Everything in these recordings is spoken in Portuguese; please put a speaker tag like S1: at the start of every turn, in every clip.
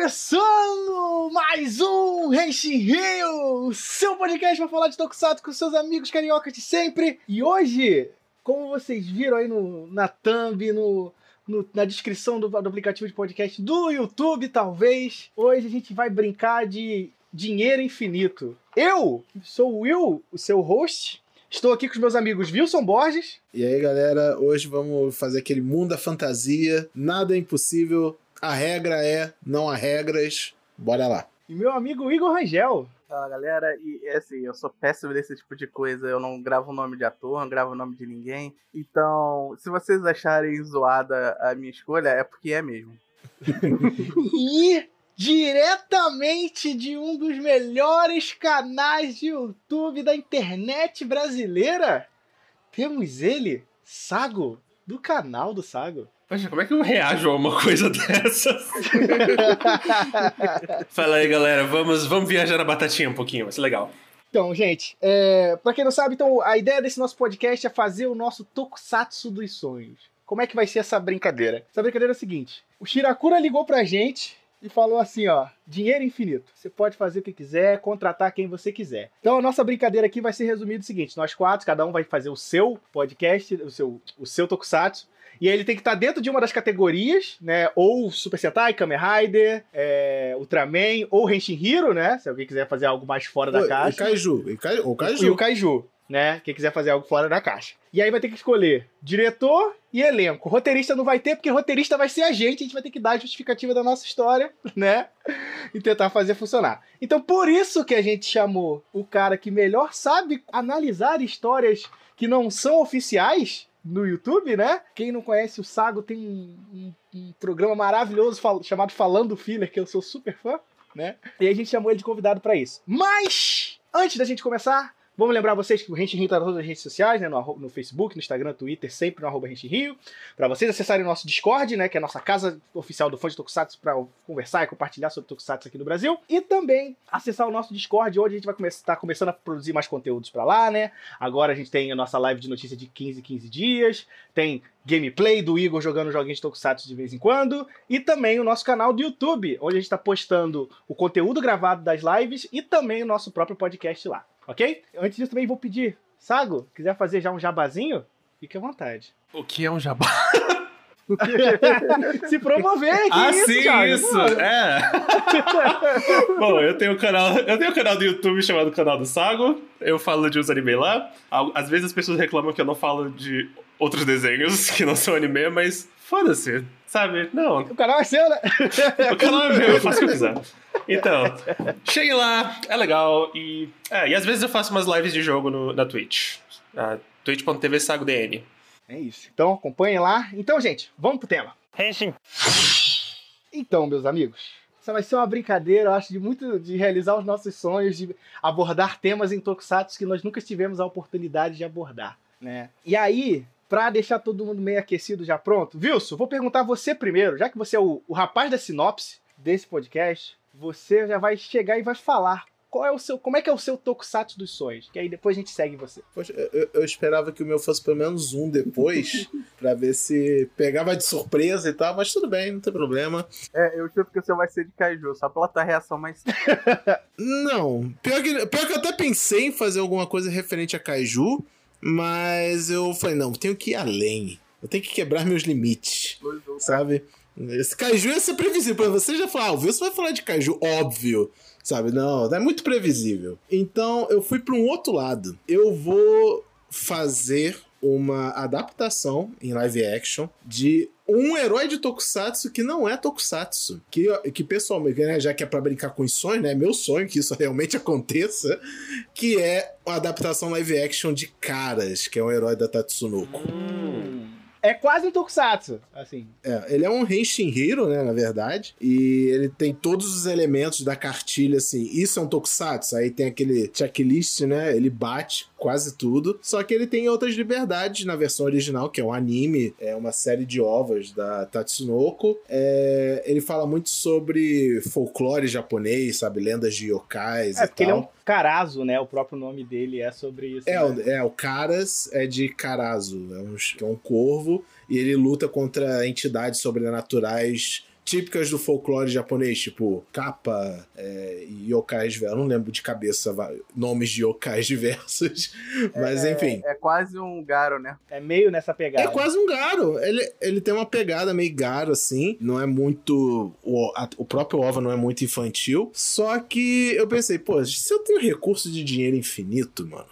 S1: começando mais um Henshin Rio, seu podcast para falar de Tokusatsu com seus amigos cariocas de sempre. E hoje, como vocês viram aí no, na thumb, no, no, na descrição do, do aplicativo de podcast do YouTube, talvez, hoje a gente vai brincar de dinheiro infinito. Eu sou o Will, o seu host, Estou aqui com os meus amigos Wilson Borges.
S2: E aí, galera, hoje vamos fazer aquele mundo da fantasia. Nada é impossível, a regra é não há regras. Bora lá.
S1: E meu amigo Igor Rangel.
S3: Fala galera, e é assim, eu sou péssimo nesse tipo de coisa, eu não gravo o nome de ator, não gravo o nome de ninguém. Então, se vocês acharem zoada a minha escolha, é porque é mesmo.
S1: e diretamente de um dos melhores canais de YouTube da internet brasileira, temos ele, Sago, do canal do Sago.
S4: Poxa, como é que eu reajo a uma coisa dessas? Fala aí, galera. Vamos, vamos viajar na batatinha um pouquinho, vai ser legal.
S1: Então, gente, é, pra quem não sabe, então, a ideia desse nosso podcast é fazer o nosso Tokusatsu dos sonhos. Como é que vai ser essa brincadeira? Essa brincadeira é a seguinte: o Shirakura ligou pra gente e falou assim, ó, dinheiro infinito. Você pode fazer o que quiser, contratar quem você quiser. Então a nossa brincadeira aqui vai ser resumida o seguinte: nós quatro, cada um vai fazer o seu podcast, o seu, o seu tokusatsu. E aí ele tem que estar dentro de uma das categorias, né? Ou Super Sentai, Kamen Rider, é, Ultraman, ou Henshin Hero, né? Se alguém quiser fazer algo mais fora da caixa.
S2: E Kaiju. E, Kai, o Kaiju.
S1: E o Kaiju, né? Quem quiser fazer algo fora da caixa. E aí vai ter que escolher diretor e elenco. Roteirista não vai ter, porque roteirista vai ser a gente, a gente vai ter que dar a justificativa da nossa história, né? E tentar fazer funcionar. Então, por isso que a gente chamou o cara que melhor sabe analisar histórias que não são oficiais no YouTube, né? Quem não conhece o Sago tem um, um, um programa maravilhoso fal chamado Falando Filler, que eu sou super fã, né? E a gente chamou ele de convidado para isso. Mas, antes da gente começar, Vamos lembrar vocês que o Rente Rio está nas todas as redes sociais, né? No, no, Facebook, no Instagram, Twitter, sempre no arroba Rente Rio. Para vocês acessarem o nosso Discord, né? Que é a nossa casa oficial do fã de Tokusatsu para conversar e compartilhar sobre Tokusatsu aqui no Brasil. E também acessar o nosso Discord, onde a gente vai estar tá começando a produzir mais conteúdos para lá, né? Agora a gente tem a nossa live de notícia de 15 15 dias. Tem gameplay do Igor jogando joguinhos de Tokusatsu de vez em quando. E também o nosso canal do YouTube, onde a gente está postando o conteúdo gravado das lives e também o nosso próprio podcast lá ok? Antes disso também vou pedir, Sago, quiser fazer já um jabazinho, fique à vontade.
S4: O que é um jabá?
S1: Se promover, que
S4: ah,
S1: isso,
S4: sim,
S1: Thiago?
S4: isso, é. Bom, eu tenho um canal, eu tenho um canal do YouTube chamado Canal do Sago. Eu falo de uns anime lá. Às vezes as pessoas reclamam que eu não falo de outros desenhos que não são anime, mas foda-se, sabe? Não.
S1: O canal é seu, né?
S4: O canal é meu, eu faço o que eu quiser. Então, chegue lá, é legal. E, é, e às vezes eu faço umas lives de jogo no, na Twitch. Uh, twitch.tv SagoDN.
S1: É isso. Então acompanhem lá. Então, gente, vamos pro tema.
S4: Henshin.
S1: Então, meus amigos, essa vai ser uma brincadeira, eu acho, de muito de realizar os nossos sonhos, de abordar temas em Tokusatsu que nós nunca tivemos a oportunidade de abordar, né? E aí, pra deixar todo mundo meio aquecido já pronto, Wilson, vou perguntar você primeiro, já que você é o, o rapaz da sinopse desse podcast, você já vai chegar e vai falar qual é o seu, como é que é o seu tokusatsu dos sonhos? Que aí depois a gente segue você.
S2: Poxa, eu, eu esperava que o meu fosse pelo menos um depois, pra ver se pegava de surpresa e tal, mas tudo bem, não tem problema.
S3: É, eu chuto que o seu vai ser de Kaiju, só pela tua reação mais.
S2: não, pior que, pior que eu até pensei em fazer alguma coisa referente a Kaiju, mas eu falei, não, tenho que ir além. Eu tenho que quebrar meus limites, sabe? Esse Kaiju ia ser previsível. Você já falou, ah, o Wilson vai falar de Kaiju, óbvio. Sabe? Não, é muito previsível. Então eu fui para um outro lado. Eu vou fazer uma adaptação em live action de um herói de Tokusatsu que não é Tokusatsu. Que, que pessoalmente, né, já que é pra brincar com os sonhos, né? Meu sonho que isso realmente aconteça. Que é a adaptação live action de Caras, que é um herói da Tatsunoko.
S1: Hum. É quase um Tokusatsu, assim.
S2: É, ele é um Henshin Hero, né, na verdade. E ele tem todos os elementos da cartilha, assim. Isso é um Tokusatsu. Aí tem aquele checklist, né? Ele bate quase tudo. Só que ele tem outras liberdades na versão original, que é um anime, é uma série de ovas da Tatsunoko. É, ele fala muito sobre folclore japonês, sabe? Lendas de yokais
S1: é,
S2: e tal.
S1: ele é um Karazo, né? O próprio nome dele é sobre isso.
S2: É,
S1: né?
S2: o, é o Karas é de Karazo, é um, é um corvo, e ele luta contra entidades sobrenaturais típicas do folclore japonês, tipo capa é, yokais diversos. Eu não lembro de cabeça nomes de yokais diversos, mas
S3: é,
S2: enfim.
S3: É quase um garo, né?
S1: É meio nessa pegada.
S2: É quase um garo. Ele, ele tem uma pegada meio garo, assim. Não é muito. O, a, o próprio OVA não é muito infantil. Só que eu pensei, pô, se eu tenho recurso de dinheiro infinito, mano.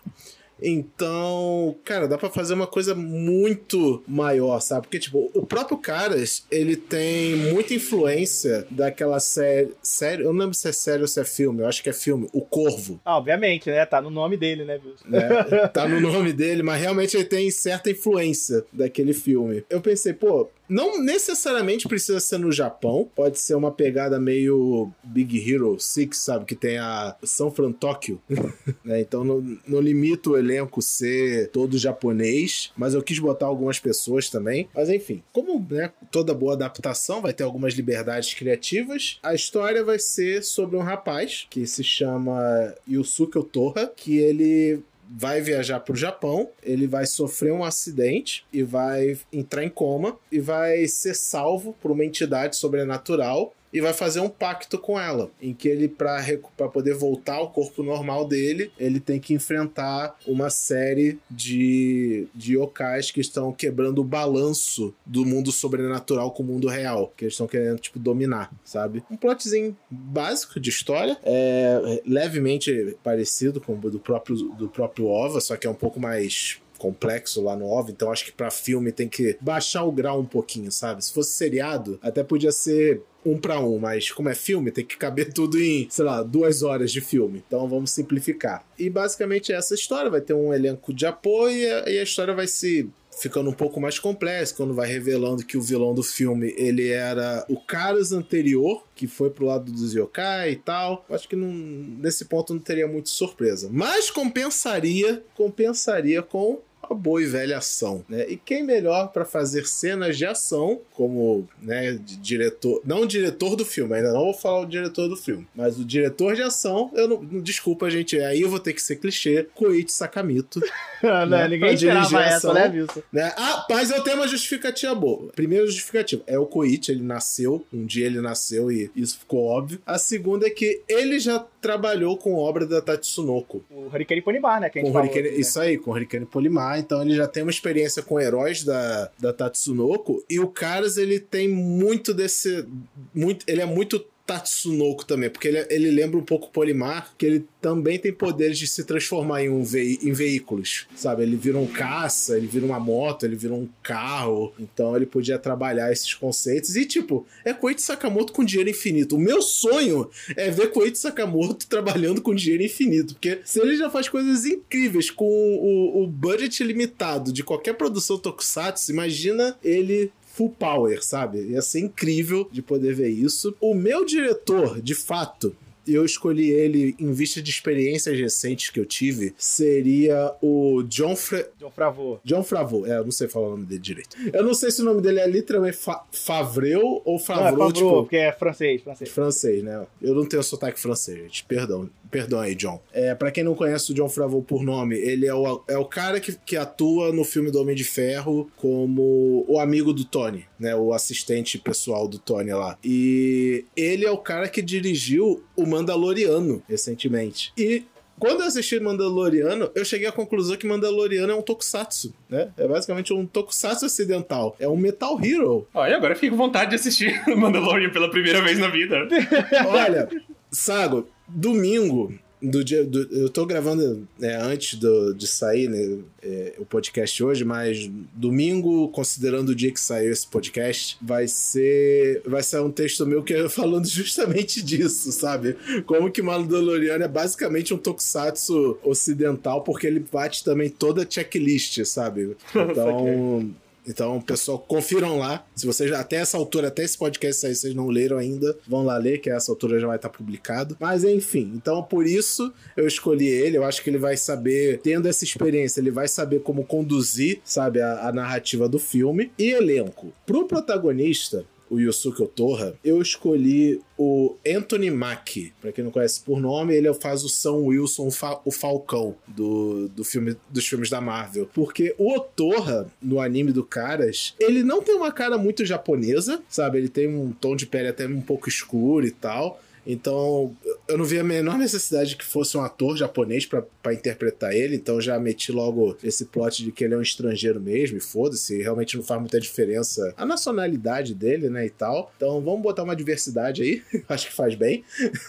S2: Então, cara, dá para fazer uma coisa muito maior, sabe? Porque, tipo, o próprio Caras, ele tem muita influência daquela série. série eu não lembro se é série ou se é filme, eu acho que é filme. O Corvo.
S1: Ah, obviamente, né? Tá no nome dele, né, Wilson?
S2: Né? Tá no nome dele, mas realmente ele tem certa influência daquele filme. Eu pensei, pô, não necessariamente precisa ser no Japão, pode ser uma pegada meio Big Hero 6, sabe? Que tem a São Fran Tóquio. né? Então não, não limito o elenco ser todo japonês, mas eu quis botar algumas pessoas também. Mas enfim, como né, toda boa adaptação vai ter algumas liberdades criativas, a história vai ser sobre um rapaz que se chama Yusuke Otoha, que ele vai viajar para o Japão, ele vai sofrer um acidente e vai entrar em coma e vai ser salvo por uma entidade sobrenatural e vai fazer um pacto com ela, em que ele, para poder voltar ao corpo normal dele, ele tem que enfrentar uma série de, de yokais que estão quebrando o balanço do mundo sobrenatural com o mundo real, que eles estão querendo, tipo, dominar, sabe? Um plotzinho básico de história, é levemente parecido com o do próprio, do próprio OVA, só que é um pouco mais complexo lá no OVA, então acho que para filme tem que baixar o grau um pouquinho, sabe? Se fosse seriado, até podia ser um para um, mas como é filme, tem que caber tudo em, sei lá, duas horas de filme. Então vamos simplificar. E basicamente essa história vai ter um elenco de apoio e a história vai se ficando um pouco mais complexa quando vai revelando que o vilão do filme ele era o Caras anterior que foi pro lado dos yokai e tal. Acho que não, nesse ponto não teria muito surpresa. Mas compensaria, compensaria com a boa e velha ação, né? E quem melhor para fazer cenas de ação, como, né, diretor, não o diretor do filme, ainda não vou falar o diretor do filme, mas o diretor de ação, eu não, desculpa, gente, aí eu vou ter que ser clichê, Koichi Sakamito.
S1: não, né, ninguém esperava essa, né, Wilson?
S2: Né? Ah, mas eu tenho uma justificativa boa. Primeiro justificativa, é o Koichi, ele nasceu, um dia ele nasceu e isso ficou óbvio. A segunda é que ele já trabalhou com obra da Tatsunoko.
S1: O Hurricane Polimar, né, que a gente
S2: com falou, Hurricane, né? Isso aí, com o Hurricane Polimar, então ele já tem uma experiência com heróis da, da Tatsunoko e o Caras ele tem muito desse muito ele é muito Tatsunoko também, porque ele, ele lembra um pouco Polimar, que ele também tem poderes de se transformar em, um em veículos, sabe? Ele vira um caça, ele vira uma moto, ele vira um carro, então ele podia trabalhar esses conceitos. E, tipo, é Koichi Sakamoto com dinheiro infinito. O meu sonho é ver Koichi Sakamoto trabalhando com dinheiro infinito, porque se ele já faz coisas incríveis com o, o budget limitado de qualquer produção tokusatsu, imagina ele full power, sabe? Ia ser incrível de poder ver isso. O meu diretor, de fato, eu escolhi ele em vista de experiências recentes que eu tive, seria o John, Fra...
S1: John Favreau.
S2: John Favreau, é, eu não sei falar o nome dele direito. Eu não sei se o nome dele é literalmente Fa... Favreu ou Favreau, não, é Favreau, tipo...
S1: porque é francês, francês.
S2: Francês, né? Eu não tenho sotaque francês, gente, perdão. Perdão aí, John. É, para quem não conhece o John Favreau por nome, ele é o, é o cara que, que atua no filme do Homem de Ferro como o amigo do Tony, né? O assistente pessoal do Tony lá. E ele é o cara que dirigiu o Mandaloriano recentemente. E quando eu assisti Mandaloriano, eu cheguei à conclusão que Mandaloriano é um tokusatsu, né? É basicamente um tokusatsu ocidental. É um Metal Hero.
S4: Olha, agora eu fico com vontade de assistir Mandalorian pela primeira vez na vida.
S2: Olha, Sago, domingo do dia. Do, eu tô gravando né, antes do, de sair né, é, o podcast hoje, mas domingo, considerando o dia que saiu esse podcast, vai ser. Vai ser um texto meu que é falando justamente disso, sabe? Como que Mandaloriano é basicamente um tokusatsu ocidental, porque ele bate também toda a checklist, sabe? Então. Então, pessoal, confiram lá. Se vocês até essa altura, até esse podcast sair, vocês não leram ainda, vão lá ler, que essa altura já vai estar publicado. Mas enfim, então por isso eu escolhi ele. Eu acho que ele vai saber, tendo essa experiência, ele vai saber como conduzir, sabe, a, a narrativa do filme. E elenco. Pro protagonista, o Yusuke Otoha, eu escolhi o Anthony Mackie. Pra quem não conhece por nome, ele faz o Sam Wilson, o Falcão do, do filme, dos filmes da Marvel. Porque o Otoha, no anime do Caras, ele não tem uma cara muito japonesa, sabe? Ele tem um tom de pele até um pouco escuro e tal. Então, eu não vi a menor necessidade que fosse um ator japonês para interpretar ele, então já meti logo esse plot de que ele é um estrangeiro mesmo, e foda-se, realmente não faz muita diferença a nacionalidade dele, né, e tal. Então, vamos botar uma diversidade aí, acho que faz bem.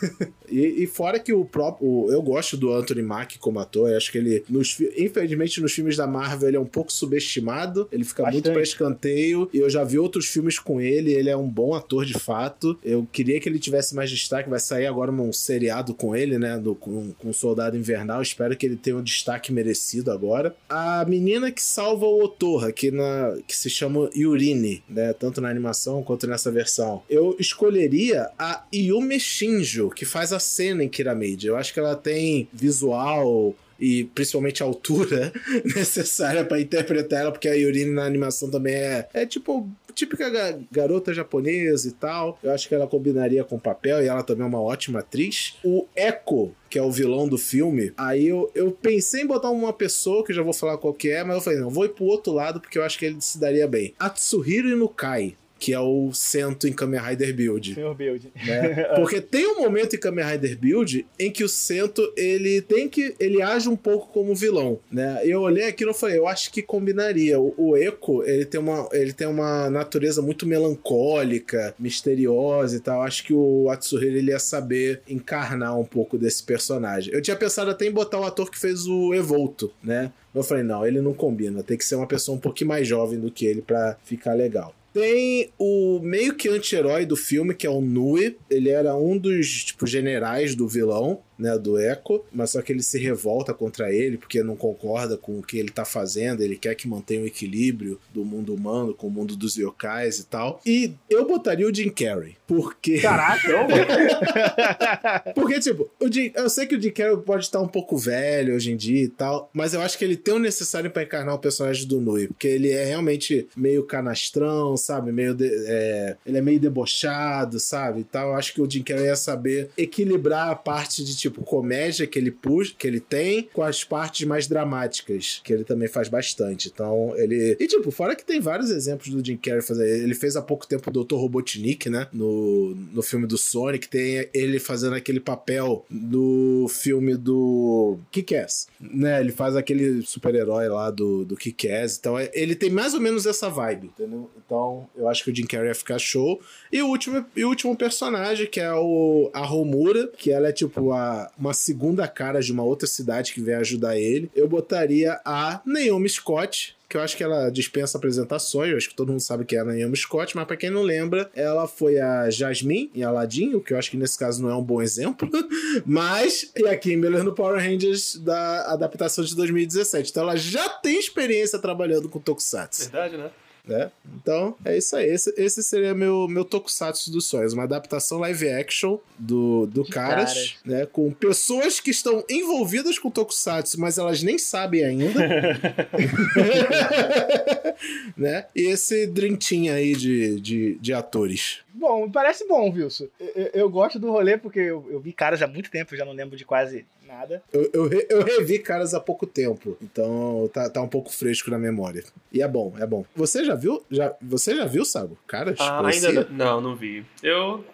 S2: e, e, fora que o próprio. Eu gosto do Anthony Mack como ator, eu acho que ele, nos, infelizmente, nos filmes da Marvel, ele é um pouco subestimado, ele fica Bastante. muito para escanteio, e eu já vi outros filmes com ele, ele é um bom ator de fato. Eu queria que ele tivesse mais destaque vai sair agora um seriado com ele, né? Do, com, com o Soldado Invernal. Espero que ele tenha um destaque merecido agora. A menina que salva o Otorra, que, na, que se chama Yurine, né? Tanto na animação quanto nessa versão. Eu escolheria a Yume Shinjo, que faz a cena em Kiramide. Eu acho que ela tem visual e principalmente a altura necessária para interpretar ela, porque a Yurine na animação também é, é tipo típica garota japonesa e tal. Eu acho que ela combinaria com o papel e ela também é uma ótima atriz. O Echo, que é o vilão do filme, aí eu, eu pensei em botar uma pessoa, que já vou falar qual que é, mas eu falei, não, vou ir pro outro lado porque eu acho que ele se daria bem. Atsuhiro Inukai que é o Sento em Kamen Rider Build.
S1: Senhor Build.
S2: Né? Porque tem um momento em Kamen Rider Build em que o Sento, ele tem que... ele age um pouco como vilão, né? Eu olhei aquilo e falei, eu acho que combinaria. O, o Echo, ele tem, uma, ele tem uma natureza muito melancólica, misteriosa e tal. Acho que o Atsuhiro, ele ia saber encarnar um pouco desse personagem. Eu tinha pensado até em botar o ator que fez o Evolto, né? Eu falei, não, ele não combina. Tem que ser uma pessoa um pouquinho mais jovem do que ele para ficar legal. Tem o meio que anti-herói do filme, que é o Nue. Ele era um dos, tipo, generais do vilão né, do Echo, mas só que ele se revolta contra ele porque não concorda com o que ele tá fazendo, ele quer que mantenha o equilíbrio do mundo humano com o mundo dos yokais e tal. E eu botaria o Jim Carrey, porque...
S1: Caraca!
S2: porque, tipo, o Jim... eu sei que o Jim Carrey pode estar um pouco velho hoje em dia e tal, mas eu acho que ele tem o necessário para encarnar o personagem do Nui, porque ele é realmente meio canastrão, sabe? Meio de... é... ele é meio debochado, sabe? E tal. Eu acho que o Jim Carrey ia saber equilibrar a parte de, tipo, tipo, comédia que ele puxa, que ele tem, com as partes mais dramáticas, que ele também faz bastante. Então, ele. E, tipo, fora que tem vários exemplos do Jim Carrey fazer. Ele fez há pouco tempo o Dr. Robotnik, né? No, no filme do Sonic. Tem ele fazendo aquele papel no filme do Kick-Ass, né? Ele faz aquele super-herói lá do, do Kick-Ass. Então, é, ele tem mais ou menos essa vibe, entendeu? Então, eu acho que o Jim Carrey ia ficar show. E o último, e o último personagem, que é o, a Romura, que ela é tipo a uma, segunda cara de uma outra cidade que vem ajudar ele, eu botaria a Naomi Scott, que eu acho que ela dispensa apresentações, eu acho que todo mundo sabe que é a Naomi Scott, mas para quem não lembra, ela foi a Jasmine em Aladdin, o que eu acho que nesse caso não é um bom exemplo, mas e a Kimberly no Power Rangers da adaptação de 2017. Então ela já tem experiência trabalhando com Tokusatsu.
S4: Verdade, né?
S2: Né? Então, é isso aí. Esse, esse seria meu, meu Tokusatsu dos sonhos. Uma adaptação live action do, do Caras, Caras, né? Com pessoas que estão envolvidas com Tokusatsu, mas elas nem sabem ainda. né? E esse drintinho aí de, de, de atores.
S1: Bom, parece bom, Wilson. Eu, eu, gosto do rolê porque eu, eu, vi caras há muito tempo, já não lembro de quase nada.
S2: Eu, eu, eu, revi caras há pouco tempo, então tá, tá um pouco fresco na memória. E é bom, é bom. Você já viu? Já, você já viu, Sago? Caras?
S4: Ah, ainda não, não vi. Eu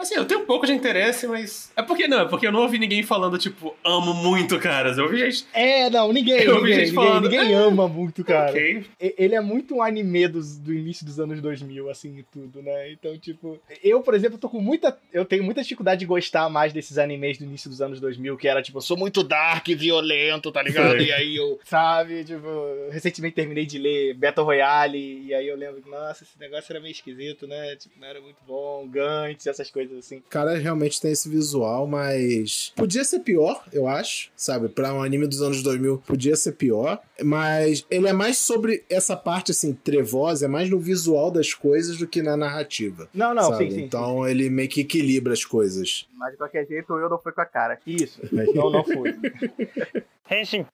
S4: Assim, eu tenho um pouco de interesse, mas. É porque não, é porque eu não ouvi ninguém falando, tipo, amo muito caras. Eu ouvi gente.
S1: É, não, ninguém. Eu ouvi ninguém, gente falando. Ninguém, ninguém ama muito, cara. Okay. Ele é muito um anime dos, do início dos anos 2000, assim, e tudo, né? Então, tipo. Eu, por exemplo, tô com muita. Eu tenho muita dificuldade de gostar mais desses animes do início dos anos 2000, que era, tipo, eu sou muito dark violento, tá ligado? e aí eu. Sabe? Tipo, recentemente terminei de ler Battle Royale, e aí eu lembro que, nossa, esse negócio era meio esquisito, né? Tipo, não era muito bom. Gantz, essas coisas coisas assim.
S2: Cara, realmente tem esse visual, mas podia ser pior, eu acho, sabe? Pra um anime dos anos 2000, podia ser pior, mas ele é mais sobre essa parte, assim, trevosa, é mais no visual das coisas do que na narrativa.
S1: Não, não, sabe? sim, sim.
S2: Então
S1: sim.
S2: ele meio que equilibra as coisas.
S3: Mas de qualquer jeito, eu não fui com a cara.
S1: Isso, não, não fui. Henshin.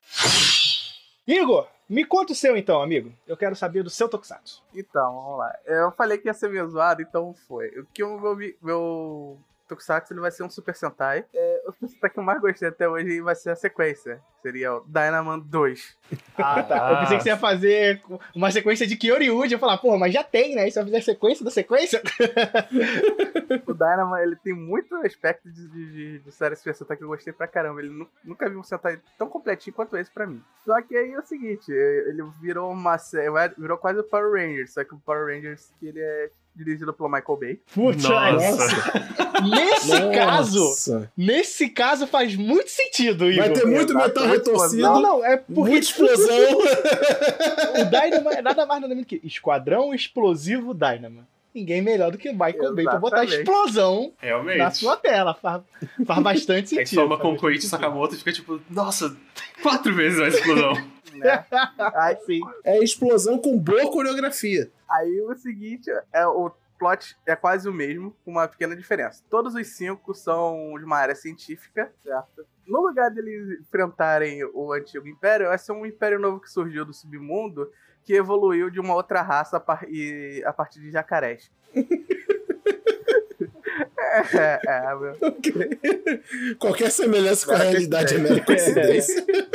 S1: Igor, me conta o seu então, amigo. Eu quero saber do seu Tokusatsu.
S3: Então, vamos lá. Eu falei que ia ser meio zoado, então foi. O que o meu, meu Tokusatsu ele vai ser um Super Sentai. É, o Sentai que eu mais gostei até hoje vai ser a sequência. Seria o Dynaman 2.
S1: Ah, tá. Eu pensei que você ia fazer uma sequência de Kyoryu. Eu falar, porra, mas já tem, né? E você vai fazer a sequência da sequência?
S3: o Dynaman, ele tem muito aspecto de, de, de série Super Sentai que eu gostei pra caramba. Ele nunca vi um Sentai tão completinho quanto esse pra mim. Só que aí é o seguinte, ele virou uma virou quase o Power Rangers, só que o Power Rangers ele é dirigido pelo Michael Bay.
S1: Putz, nesse nossa. caso, nesse caso faz muito sentido, Igor.
S2: Vai ter muito metal retorcido.
S1: Não, não, é porque
S2: muita explosão.
S1: o Dynamo é nada mais nada menos que Esquadrão Explosivo Dynamo. Ninguém melhor do que Michael. Bay pra botar explosão
S4: Realmente.
S1: na sua tela. Faz, faz bastante sentido. Aí
S4: soma com o Koichi Sakamoto e fica tipo, nossa, quatro vezes mais explosão.
S2: né? Aí, sim. É explosão com boa coreografia.
S3: Aí o seguinte, é o plot é quase o mesmo, com uma pequena diferença. Todos os cinco são de uma área científica, certo? No lugar deles enfrentarem o antigo império, vai ser um império novo que surgiu do submundo, que evoluiu de uma outra raça a, par a partir de jacarés. é, é, meu.
S2: Okay. Qualquer semelhança com a realidade é mera coincidência.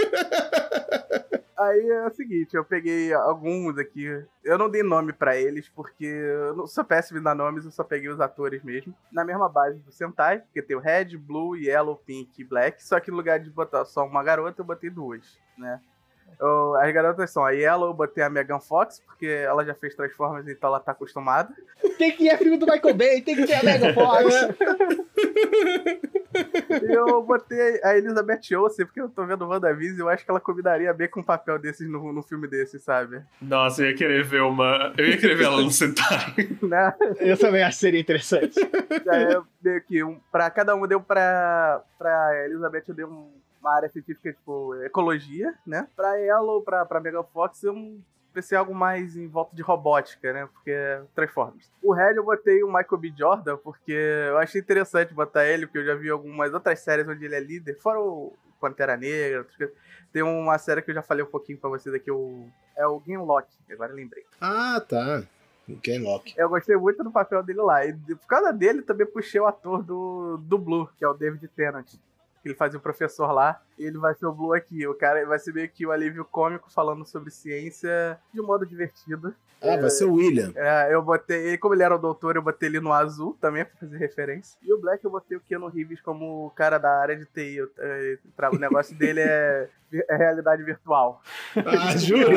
S3: Aí é o seguinte, eu peguei alguns aqui. Eu não dei nome para eles, porque eu não sou péssimo em dar nomes, eu só peguei os atores mesmo. Na mesma base do Sentai, porque tem o Red, Blue, Yellow, Pink e Black. Só que no lugar de botar só uma garota, eu botei duas, né? Eu, as garotas são a Yellow, eu botei a Megan Fox, porque ela já fez Transformers, então ela tá acostumada.
S1: Tem que ir a filme do Michael Bay, tem que ter a Megan Fox.
S3: eu botei a Elizabeth Olsen, porque eu tô vendo WandaVision e eu acho que ela combinaria bem com um papel desses no, no filme desse, sabe?
S4: Nossa, eu ia querer ver uma. Eu ia querer ver ela no Sentai.
S3: né?
S1: Eu também acho que seria interessante.
S3: Aí eu dei aqui, um, pra cada um deu pra. Pra Elizabeth eu dei um uma área científica, tipo, ecologia, né? Pra ela ou pra, pra Mega Fox, eu pensei algo mais em volta de robótica, né? Porque é Transformers. O Red eu botei o Michael B. Jordan, porque eu achei interessante botar ele, porque eu já vi algumas outras séries onde ele é líder, fora o Pantera Negra, tem uma série que eu já falei um pouquinho pra vocês aqui, o... é o Gamelock, agora lembrei.
S2: Ah, tá. Gamelock.
S3: Eu gostei muito do papel dele lá. E por causa dele, também puxei o ator do, do Blue, que é o David Tennant ele fazia o professor lá, e ele vai ser o Blue aqui. O cara vai ser meio que o alívio cômico falando sobre ciência de um modo divertido.
S2: Ah, é, vai ser o William.
S3: É, eu botei, como ele era o doutor, eu botei ele no azul também pra fazer referência. E o Black eu botei o Keanu Reeves como o cara da área de TI. Eu, eu, o negócio dele é, é realidade virtual.
S2: Ah, jura?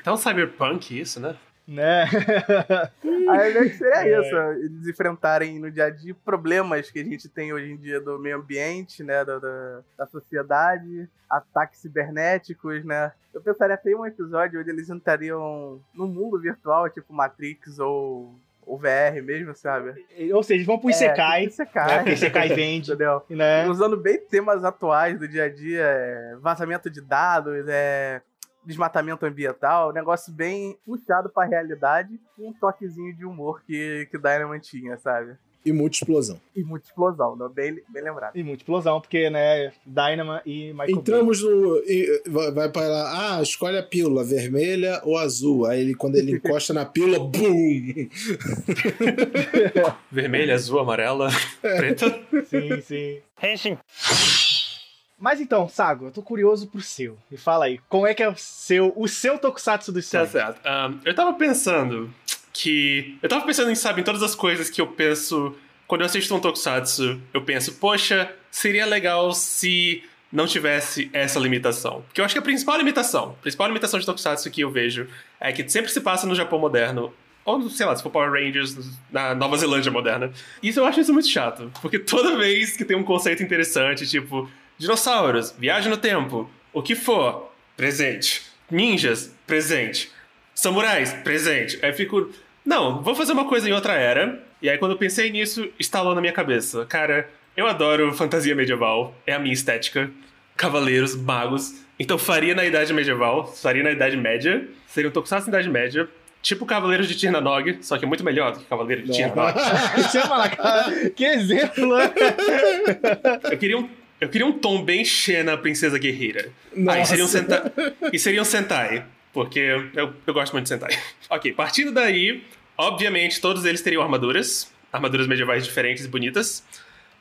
S4: então cyberpunk isso, né?
S1: Né?
S3: Aí meio que seria é. isso, eles enfrentarem no dia a dia problemas que a gente tem hoje em dia do meio ambiente, né? Da, da, da sociedade, ataques cibernéticos, né? Eu pensaria até em um episódio onde eles entrariam no mundo virtual, tipo Matrix ou o VR mesmo, sabe?
S1: Ou seja, vão pro Isekai. É,
S3: Isekai. Né?
S1: Porque Isekai vende.
S3: Entendeu? Né? Usando bem temas atuais do dia a dia, é, vazamento de dados, é, desmatamento ambiental, um negócio bem puxado pra realidade, com um toquezinho de humor que, que Dynamite tinha, sabe?
S2: E muita explosão.
S3: E muita explosão, não? Bem, bem lembrado.
S1: E muita explosão, porque, né, Dynama e Michael
S2: Entramos Bay. no... E, vai para lá, ah, escolhe a pílula, vermelha ou azul. Aí ele, quando ele encosta na pílula, BUM!
S4: vermelha, azul, amarela, preta.
S1: Sim, sim. Henshin. Mas então, Sago, eu tô curioso pro seu. Me fala aí, como é que é o seu, o seu tokusatsu do
S4: sonhos? Tá certo. Um, eu tava pensando que... Eu tava pensando em, sabe, em todas as coisas que eu penso... Quando eu assisto um tokusatsu, eu penso, poxa, seria legal se não tivesse essa limitação. Porque eu acho que a principal limitação, a principal limitação de tokusatsu que eu vejo é que sempre se passa no Japão moderno ou sei lá, se for Power Rangers na Nova Zelândia moderna. Isso eu acho isso muito chato, porque toda vez que tem um conceito interessante, tipo, Dinossauros, viagem no tempo, o que for, presente. Ninjas, presente. Samurais, presente. Aí eu fico, não, vou fazer uma coisa em outra era. E aí quando eu pensei nisso, instalou na minha cabeça. Cara, eu adoro fantasia medieval, é a minha estética. Cavaleiros, magos. Então faria na Idade Medieval, faria na Idade Média. Seria um tokusatsu na Idade Média, Tipo Cavaleiros de Tirnanog, só que é muito melhor do que Cavaleiro de Tirnanog.
S1: Deixa eu falar, cara. Que exemplo, né?
S4: Eu queria um Eu queria um tom bem Xena, Princesa Guerreira. Ah, e seria um Sentai. e seria um Sentai. Porque eu, eu gosto muito de Sentai. ok, partindo daí, obviamente todos eles teriam armaduras. Armaduras medievais diferentes e bonitas.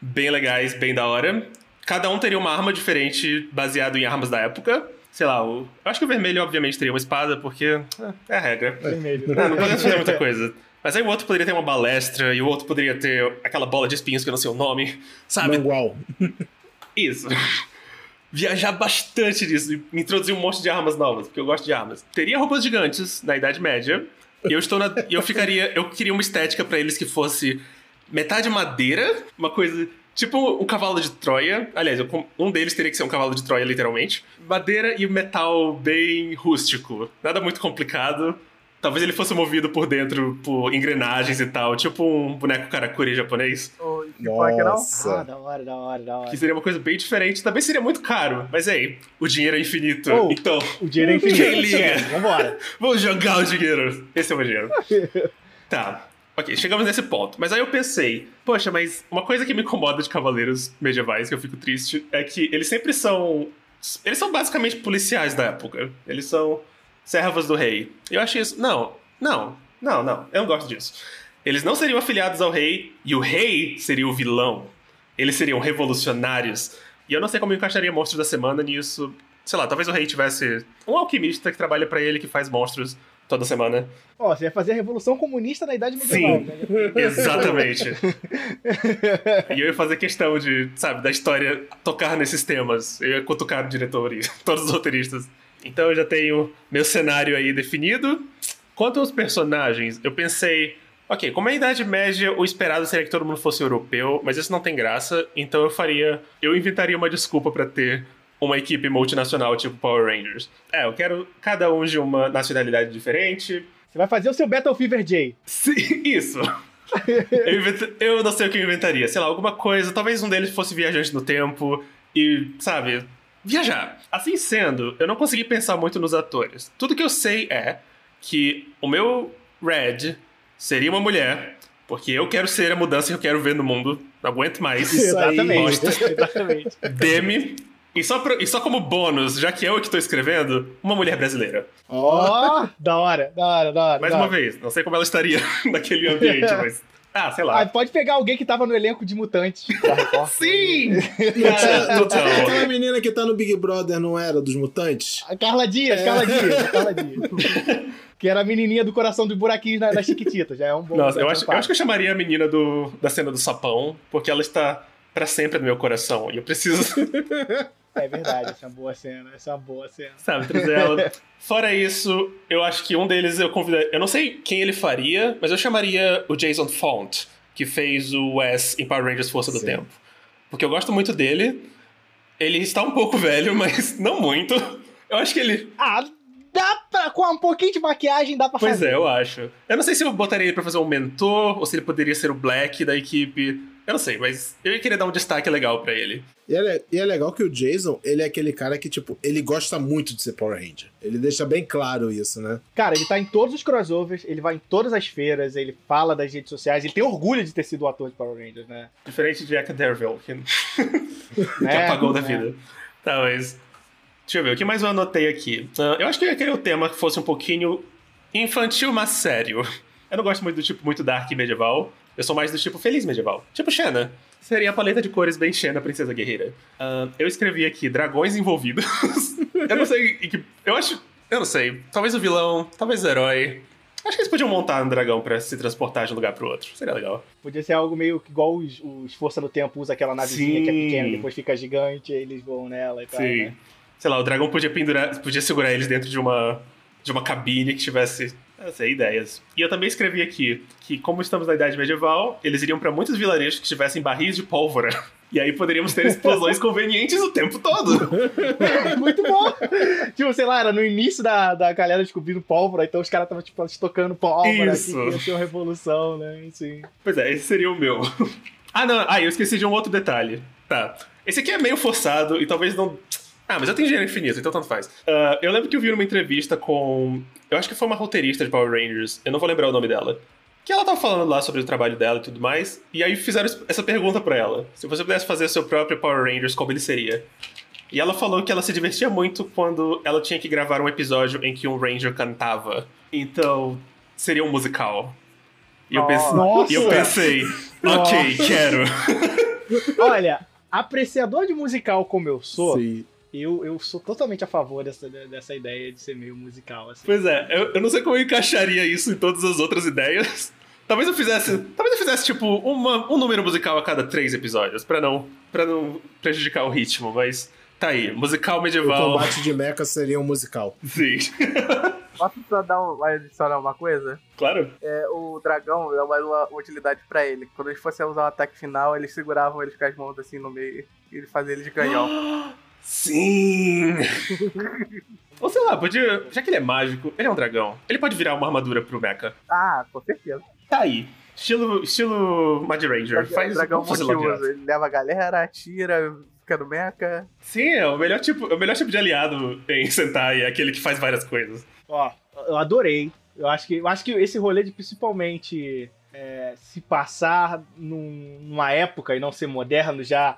S4: Bem legais, bem da hora. Cada um teria uma arma diferente baseado em armas da época. Sei lá, o... eu acho que o vermelho obviamente teria uma espada, porque é, é a regra.
S1: Vermelho.
S4: Não, não podemos fazer muita coisa. Mas aí o outro poderia ter uma balestra, e o outro poderia ter aquela bola de espinhos que eu não sei o nome, sabe?
S2: Mangual.
S4: Isso. Viajar bastante disso e introduzir um monte de armas novas, porque eu gosto de armas. Teria roupas gigantes na Idade Média. E eu estou na. eu ficaria. Eu queria uma estética para eles que fosse metade madeira, uma coisa. Tipo um cavalo de Troia. Aliás, um deles teria que ser um cavalo de Troia, literalmente. Madeira e metal bem rústico. Nada muito complicado. Talvez ele fosse movido por dentro por engrenagens e tal, tipo um boneco karakuri japonês.
S3: Steampunk, não?
S1: Ah,
S2: Nossa.
S1: da hora, da hora, da hora.
S4: Que seria uma coisa bem diferente. Também seria muito caro. Mas aí, o dinheiro é infinito.
S1: Oh.
S4: Então,
S1: O dinheiro é infinito.
S4: Quem liga?
S1: Vambora.
S4: vamos jogar o dinheiro. Esse é o meu dinheiro. tá. Ok, chegamos nesse ponto. Mas aí eu pensei, poxa, mas uma coisa que me incomoda de cavaleiros medievais, que eu fico triste, é que eles sempre são. Eles são basicamente policiais da época. Eles são servos do rei. Eu achei isso. Não, não, não, não. Eu não gosto disso. Eles não seriam afiliados ao rei, e o rei seria o vilão. Eles seriam revolucionários. E eu não sei como eu encaixaria monstros da semana nisso. Sei lá, talvez o rei tivesse um alquimista que trabalha pra ele que faz monstros toda semana.
S1: Ó, você ia fazer a Revolução Comunista na Idade Medieval.
S4: Sim.
S1: né?
S4: Exatamente. e eu ia fazer questão de, sabe, da história tocar nesses temas. Eu ia cutucar o diretor e todos os roteiristas. Então eu já tenho meu cenário aí definido. Quanto aos personagens, eu pensei, ok, como é a Idade Média, o esperado seria que todo mundo fosse europeu, mas isso não tem graça, então eu faria. Eu inventaria uma desculpa pra ter uma equipe multinacional tipo Power Rangers. É, eu quero cada um de uma nacionalidade diferente,
S1: Você vai fazer o seu Battle Fever J.
S4: Sim, isso. eu, inventa- eu não sei o que eu inventaria. Sei lá, alguma coisa. Talvez um deles fosse viajante no tempo e, sabe, viajar. Assim sendo, eu não consegui pensar muito nos atores. Tudo que eu sei é que o meu Red seria uma mulher, porque eu quero ser a mudança que eu quero ver no mundo. Não aguento mais.
S1: Exatamente.
S4: Demi. E só, pro- e só como bônus, já que eu que tô escrevendo, uma mulher brasileira.
S2: Ó,
S1: Ó, da hora, da hora, da hora.
S4: Mais
S1: da
S4: uma
S1: hora.
S4: vez, não sei como ela estaria naquele ambiente, mas. Ah, sei lá.
S1: Ah, pode pegar alguém que tava no elenco de Mutantes.
S4: Sim!
S2: Não tinha aquela menina que tá no Big Brother, não era? Dos mutantes?
S1: A Carla Dias, Carla Dias, Carla Dias. que era a menininha do coração dos buraquinhos na- das Chiquititas. Já é um bom.
S4: Nossa, eu acho, eu acho que eu chamaria a menina do, da cena do sapão, porque ela está pra sempre no meu coração. E eu preciso,
S1: É verdade, essa é uma boa cena. Essa é uma boa cena.
S4: sabe, trazer ela. Fora isso, eu acho que um deles eu convidaria. Eu não sei quem ele faria, mas eu chamaria o Jason Font, que fez o Wes em Power Rangers Força do
S2: Sim.
S4: Tempo. Porque eu gosto muito dele. Ele está um pouco velho, mas não muito. Eu acho que ele.
S1: Ah, dá pra. Com um pouquinho de maquiagem dá pra
S4: Pois
S1: fazer.
S4: é, eu acho. Eu não sei se eu botaria ele pra fazer um mentor ou se ele poderia ser o Black da equipe. Eu não sei, mas eu ia querer dar um destaque legal pra ele.
S2: E é, e é legal que o Jason, ele é aquele cara que, tipo, ele gosta muito de ser Power Ranger. Ele deixa bem claro isso, né?
S1: Cara, ele tá em todos os crossovers, ele vai em todas as feiras, ele fala das redes sociais, ele tem orgulho de ter sido o ator de Power Rangers, né?
S4: Diferente de Jack Derville, que, que
S1: É,
S4: apagou da
S1: é.
S4: vida. Tá, mas. Deixa eu ver, o que mais eu anotei aqui? Ah, eu acho que eu ia querer o tema que fosse um pouquinho infantil, mas sério. Eu não gosto muito do tipo muito dark e medieval. Eu sou mais do tipo feliz medieval. Tipo Xena. Seria a paleta de cores bem Xena, Princesa Guerreira. Ah, eu escrevi aqui dragões envolvidos. eu não sei. em que- Eu acho. Eu não sei. Talvez o vilão, talvez o herói. Acho que eles podiam montar um dragão pra se transportar de um lugar pro outro. Seria legal.
S1: Podia ser algo meio que igual os, os Força do Tempo usa aquela navezinha que é
S4: Sim.
S1: pequena, depois fica gigante, aí eles voam nela e tal.
S4: Sim.
S1: Né?
S4: Sei lá, o dragão podia pendurar, podia segurar eles dentro de uma de uma cabine que tivesse, não sei, ideias. E eu também escrevi aqui que como estamos na idade medieval, eles iriam pra muitos vilarejos que tivessem barris de pólvora. E aí poderíamos ter explosões convenientes o tempo todo.
S1: Muito bom! tipo, sei lá, era no início da, da galera descobrindo pólvora, então os caras estavam, tipo, estocando pólvora,
S4: Isso.
S1: que ia ter uma revolução, né? Sim.
S4: Pois é, esse seria o meu. ah, não, ah, eu esqueci de um outro detalhe. Tá. Esse aqui é meio forçado e talvez não. Ah, mas eu tenho dinheiro infinito, então tanto faz. Ah, eu lembro que eu vi numa entrevista com. Eu acho que foi uma roteirista de Power Rangers, eu não vou lembrar o nome dela. que ela tava falando lá sobre o trabalho dela e tudo mais, e aí fizeram essa pergunta para ela. Se você pudesse fazer seu próprio Power Rangers, como ele seria? E ela falou que ela se divertia muito quando ela tinha que gravar um episódio em que um Ranger cantava. Então, seria um musical. E eu, pense...
S1: Nossa.
S4: e eu pensei, ok, quero.
S1: Olha, apreciador de musical como eu sou,
S2: Sim.
S1: Eu, eu sou totalmente a favor dessa, dessa ideia de ser meio musical. Assim.
S4: Pois é, eu, eu não sei como eu encaixaria isso em todas as outras ideias. Talvez eu fizesse, talvez eu fizesse tipo uma, um número musical a cada três episódios, pra não, pra não prejudicar o ritmo, mas tá aí, musical
S2: O
S4: medieval.
S2: combate de mecha seria um musical.
S4: Sim,
S3: Posso só dar um, adicionar uma coisa?
S4: claro.
S3: É, o dragão é mais uma utilidade pra ele. Quando eles fossem usar o ataque final, eles seguravam eles com as mãos assim no meio e ele fazia eles de canhão.
S4: Sim! Ou sei lá, podia. Já que ele é mágico, ele é um dragão. Ele pode virar uma armadura pro Mecha.
S3: ah, com certeza.
S4: Tá aí. Estilo, estilo Mad Ranger. Faz
S3: dragão multiuso. Ele leva a galera, atira, fica no mecha.
S4: Sim, é o melhor tipo, é o melhor tipo de aliado em Sentai, é aquele que faz várias coisas.
S1: Ó, eu adorei. Eu acho que, eu acho que esse rolê de principalmente é, se passar num- numa época e não ser moderno já,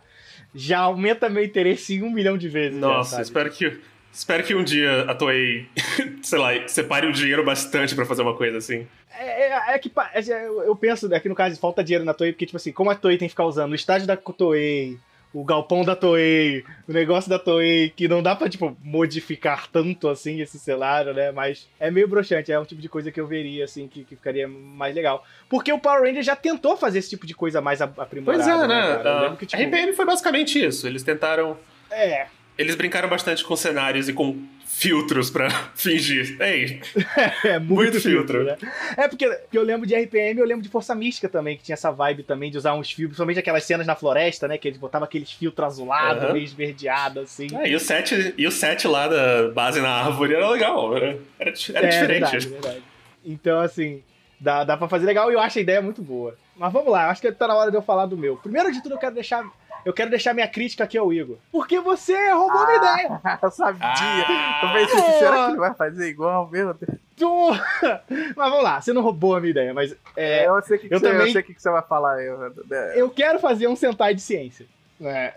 S1: já aumenta meu interesse em um milhão de vezes. já,
S4: Nossa,
S1: sabe?
S4: espero que. Espero que um dia a Toei, sei lá, separe o dinheiro bastante pra fazer uma coisa assim.
S1: É, é- é que é, eu, eu penso aqui no caso falta dinheiro na Toei, porque, tipo assim, como a Toei tem que ficar usando o estádio da Toei, o galpão da Toei, o negócio da Toei, que não dá pra, tipo, modificar tanto assim esse cenário, né? Mas é meio broxante, é um tipo de coisa que eu veria, assim, que, que ficaria mais legal. Porque o Power Ranger já tentou fazer esse tipo de coisa mais a- aprimorada.
S4: Pois é, né? Ah,
S1: lembro que, tipo,
S4: A RPM foi basicamente isso. Eles tentaram.
S1: É,
S4: Eles brincaram bastante com cenários e com filtros pra fingir. Ei,
S1: é muito,
S4: Muito
S1: filtro,
S4: filtro.
S1: né? É porque, porque eu lembro de RPM, eu lembro de Força Mística também, que tinha essa vibe também de usar uns filtros, principalmente aquelas cenas na floresta, né? Que eles botavam aqueles filtros azulados,
S4: Aham.
S1: meio esverdeados, assim.
S4: Ah, e, o set, e o set lá da base na árvore era legal. Era, era, era
S1: É,
S4: diferente.
S1: Verdade, verdade. Então, assim, dá, dá pra fazer legal e eu acho a ideia muito boa. Mas vamos lá, acho que tá na hora de eu falar do meu. Primeiro de tudo, eu quero deixar. Eu quero deixar minha crítica aqui ao Igor. Porque você roubou minha ideia.
S3: eu sabia.
S4: Ah!
S3: eu pensei, assim, será que ele vai fazer igual? Meu Deus.
S1: Tu- Mas vamos lá, você não roubou a minha ideia, mas é,
S3: eu sei o que, que
S1: também-
S3: eu sei o que, que você vai falar. Eu, é,
S1: eu quero fazer um Sentai de ciência. Né?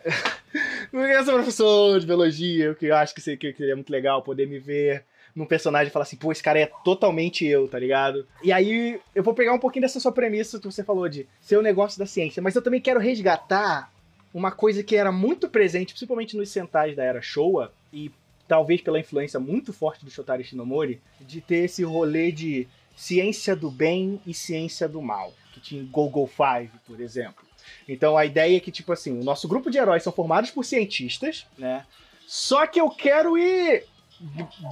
S1: Porque eu sou professor de biologia, o que eu acho que seria, que seria muito legal poder me ver num personagem e falar assim, pô, esse cara é totalmente eu, tá ligado? E aí eu vou pegar um pouquinho dessa sua premissa que você falou de ser o negócio da ciência, mas eu também quero resgatar uma coisa que era muito presente, principalmente nos Sentais da era Showa, e talvez pela influência muito forte do Shotari Shinomori, de ter esse rolê de ciência do bem e ciência do mal, que tinha em Google Five, por exemplo. Então a ideia é que, tipo assim, o nosso grupo de heróis são formados por cientistas, né? Só que eu quero ir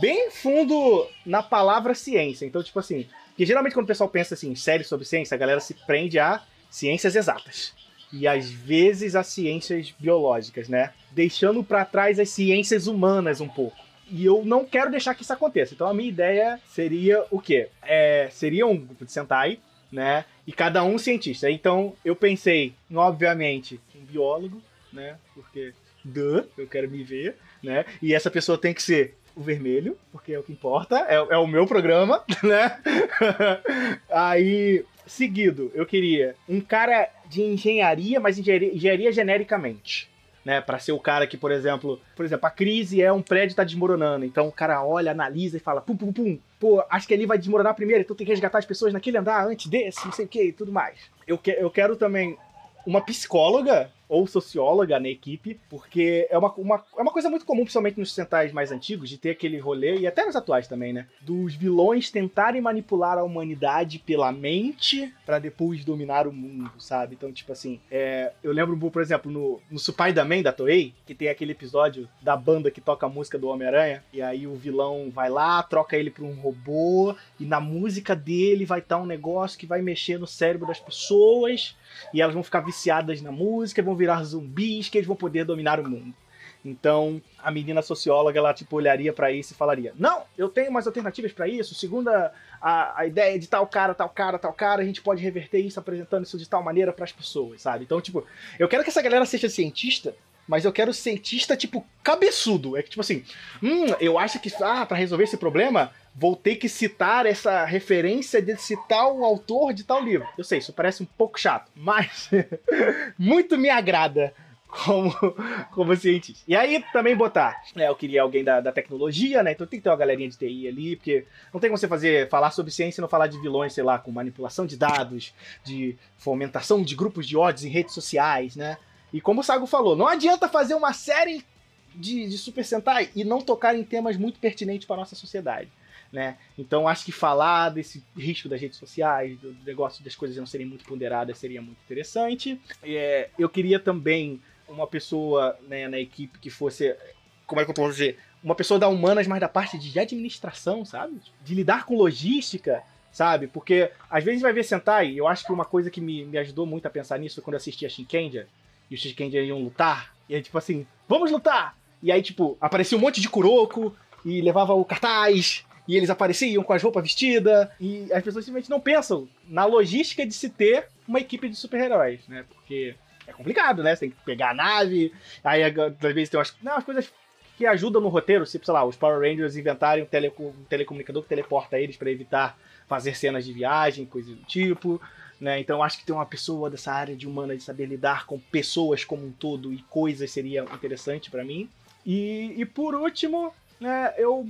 S1: bem fundo na palavra ciência. Então, tipo assim, que geralmente quando o pessoal pensa assim, em série sobre ciência, a galera se prende a ciências exatas. E às vezes a ciências biológicas, né? Deixando pra trás as ciências humanas um pouco. E eu não quero deixar que isso aconteça. Então a minha ideia seria o quê? É, seria um grupo de Sentai, né? E cada um cientista. Então eu pensei, obviamente, um biólogo, né? Porque, duh, eu quero me ver, né? E essa pessoa tem que ser o vermelho, porque é o que importa, é, é o meu programa, né? Aí, seguido, eu queria um cara de engenharia, mas engenharia, engenharia genericamente. Né, para ser o cara que, por exemplo, por exemplo, a crise é um prédio tá desmoronando, então o cara olha, analisa e fala, pum, pum, pum, pô, acho que ali vai desmoronar primeiro, então tem que resgatar as pessoas naquele andar antes desse, não sei o que e tudo mais. Eu, que, eu quero também uma psicóloga ou socióloga na equipe, porque é uma, uma, é uma coisa muito comum, principalmente nos centais mais antigos, de ter aquele rolê, e até nos atuais também, né? Dos vilões tentarem manipular a humanidade pela mente para depois dominar o mundo, sabe? Então, tipo assim, é, eu lembro, por exemplo, no, no Spider-Man da Toei, que tem aquele episódio da banda que toca a música do Homem-Aranha, e aí o vilão vai lá, troca ele pra um robô, e na música dele vai estar um negócio que vai mexer no cérebro das pessoas, e elas vão ficar viciadas na música, vão virar zumbis, que eles vão poder dominar o mundo. Então, a menina socióloga, ela tipo olharia para isso e falaria: "Não, eu tenho mais alternativas para isso. Segundo a, a, a, ideia de tal cara, tal cara, tal cara, a gente pode reverter isso apresentando isso de tal maneira para as pessoas, sabe? Então, tipo, eu quero que essa galera seja cientista, mas eu quero cientista tipo cabeçudo. É que tipo assim, hum, eu acho que ah, para resolver esse problema, vou ter que citar essa referência desse tal autor de tal livro. Eu sei, isso parece um pouco chato, mas muito me agrada como, como cientista. E aí também botar, né, eu queria alguém da, da tecnologia, né, então tem que ter uma galerinha de TI ali, porque não tem como você fazer, falar sobre ciência e não falar de vilões, sei lá, com manipulação de dados, de fomentação de grupos de ódios em redes sociais, né, e como o Sago falou, não adianta fazer uma série de, de Super Sentai e não tocar em temas muito pertinentes para nossa sociedade. Né? Então acho que falar desse risco das redes sociais, do negócio das coisas não serem muito ponderadas seria muito interessante. É, eu queria também uma pessoa né, na equipe que fosse, como é que eu posso dizer, uma pessoa da humanas, mas da parte de administração, sabe? De lidar com logística, sabe? Porque às vezes vai ver Sentai, eu acho que uma coisa que me, me ajudou muito a pensar nisso quando eu assisti a Shinkenja, e os Shinkenja iam lutar, e é tipo assim, vamos lutar! E aí, tipo, aparecia um monte de Kuroko, e levava o cartaz, e eles apareciam com as roupas vestidas, e as pessoas simplesmente não pensam na logística de se ter uma equipe de super-heróis, né? Porque é complicado, né? Você tem que pegar a nave, aí às vezes tem umas, não, umas coisas que ajudam no roteiro, tipo, sei lá, os Power Rangers inventarem um, tele, um telecomunicador que teleporta eles para evitar fazer cenas de viagem, coisas do tipo. Né? Então acho que ter uma pessoa dessa área de humana de saber lidar com pessoas como um todo e coisas seria interessante para mim. E, e por último, né, eu,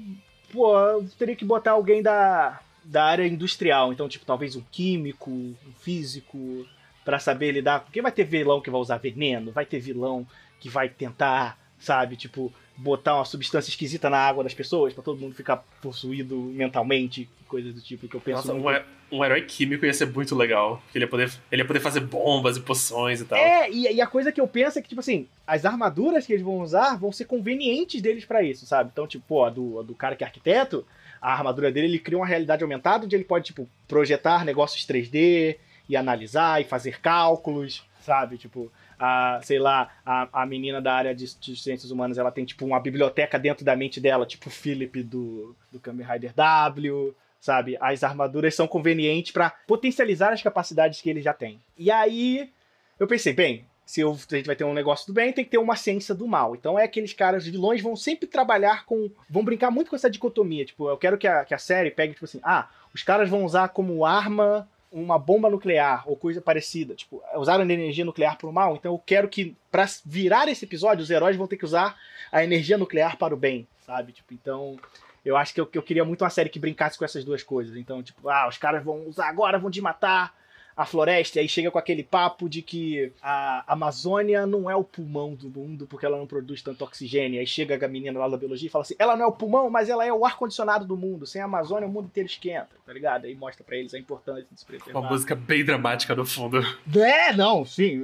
S1: pô, eu teria que botar alguém da, da área industrial. Então, tipo, talvez um químico, um físico, para saber lidar. Porque vai ter vilão que vai usar veneno, vai ter vilão que vai tentar, sabe, tipo, botar uma substância esquisita na água das pessoas para todo mundo ficar possuído mentalmente, coisas do tipo que eu penso.
S4: Nossa, muito... um, um, herói químico ia ser muito legal. Ele ia, poder, ele ia poder fazer bombas e poções e tal.
S1: É, e, e, a coisa que eu penso é que, tipo assim, as armaduras que eles vão usar vão ser convenientes deles para isso, sabe? Então, tipo, a do, a do cara que é arquiteto, a armadura dele, ele cria uma realidade aumentada onde ele pode, tipo, projetar negócios 3D e analisar e fazer cálculos, sabe? Tipo, a, sei lá, a, a menina da área de, de, ciências humanas, ela tem, tipo, uma biblioteca dentro da mente dela, tipo o Philip do, do Kamen Rider W, sabe? As armaduras são convenientes para potencializar as capacidades que ele já tem. E aí, eu pensei, bem, se eu, a gente vai ter um negócio do bem, tem que ter uma ciência do mal. Então é aqueles caras, os vilões vão sempre trabalhar com. vão brincar muito com essa dicotomia. Tipo, eu quero que a, que a série pegue, tipo assim, ah, os caras vão usar como arma uma bomba nuclear ou coisa parecida, tipo, usaram energia nuclear para o mal, então eu quero que para virar esse episódio os heróis vão ter que usar a energia nuclear para o bem, sabe? Tipo, então eu acho que eu, eu queria muito uma série que brincasse com essas duas coisas. Então, tipo, ah, os caras vão usar agora, vão te matar a floresta, e aí chega com aquele papo de que a Amazônia não é o pulmão do mundo porque ela não produz tanto oxigênio. Aí chega a menina lá da biologia e fala assim: ela não é o pulmão, mas ela é o ar-condicionado do mundo. Sem a Amazônia, o mundo inteiro esquenta, tá ligado? Aí mostra para eles a importância de se preservar.
S4: Uma música bem dramática no fundo.
S1: É, não, sim.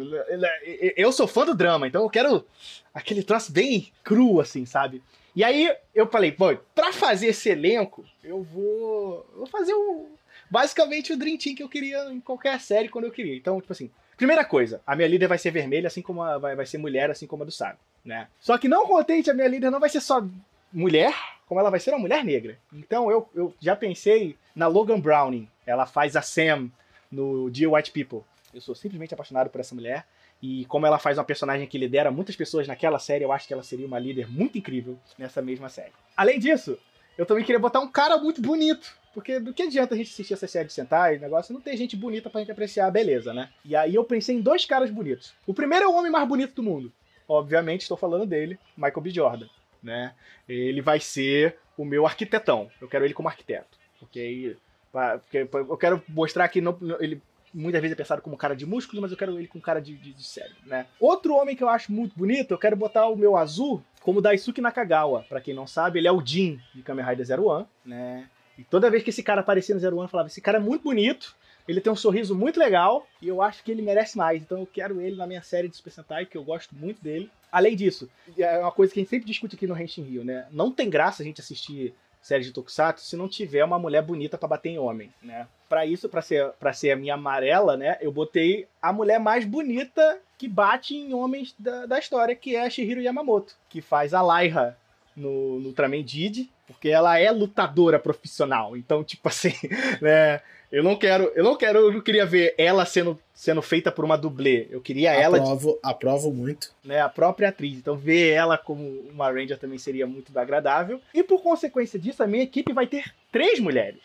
S1: Eu sou fã do drama, então eu quero aquele troço bem cru, assim, sabe? E aí eu falei, pô, pra fazer esse elenco, eu vou. Eu vou fazer o, basicamente o Dream Team que eu queria em qualquer série quando eu queria. Então, tipo assim, primeira coisa, a minha líder vai ser vermelha, assim como a, vai, vai ser mulher, assim como a do Sago, né? Só que não contente, a minha líder não vai ser só mulher, como ela vai ser uma mulher negra. Então eu, eu já pensei na Logan Browning. Ela faz a Sam no Dear White People. Eu sou simplesmente apaixonado por essa mulher. E como ela faz uma personagem que lidera muitas pessoas naquela série, eu acho que ela seria uma líder muito incrível nessa mesma série. Além disso, eu também queria botar um cara muito bonito. Porque do que adianta a gente assistir essa série de Sentai, negócio, não tem gente bonita pra gente apreciar a beleza, né? E aí eu pensei em dois caras bonitos. O primeiro é o homem mais bonito do mundo. Obviamente, estou falando dele, Michael B. Jordan, né? Ele vai ser o meu arquitetão. Eu quero ele como arquiteto. Porque, porque eu quero mostrar que não, ele muitas vezes é pensado como cara de músculo, mas eu quero ele com cara de, de, de cérebro, né? Outro homem que eu acho muito bonito, eu quero botar o meu azul como Daisuke Nakagawa. Para quem não sabe, ele é o Jin de Kamen Rider Zero One, né? E toda vez que esse cara aparecia no Zero One, eu falava: esse cara é muito bonito, ele tem um sorriso muito legal e eu acho que ele merece mais. Então eu quero ele na minha série de Super Sentai, que eu gosto muito dele. Além disso, é uma coisa que a gente sempre discute aqui no Henshin Rio, né? Não tem graça a gente assistir série de Tokusatsu se não tiver uma mulher bonita para bater em homem, né? Para isso, para ser para ser a minha amarela, né? Eu botei a mulher mais bonita que bate em homens da, da história, que é a Shihiro Yamamoto, que faz a Laiha no, no Ultraman Didi, porque ela é lutadora profissional. Então, tipo assim, né? Eu não quero, eu não quero, eu não queria ver ela sendo, sendo feita por uma dublê. Eu queria ela,
S2: Aprovo, aprovo muito.
S1: né, a própria atriz. Então, ver ela como uma Ranger também seria muito agradável. E por consequência disso, a minha equipe vai ter três mulheres.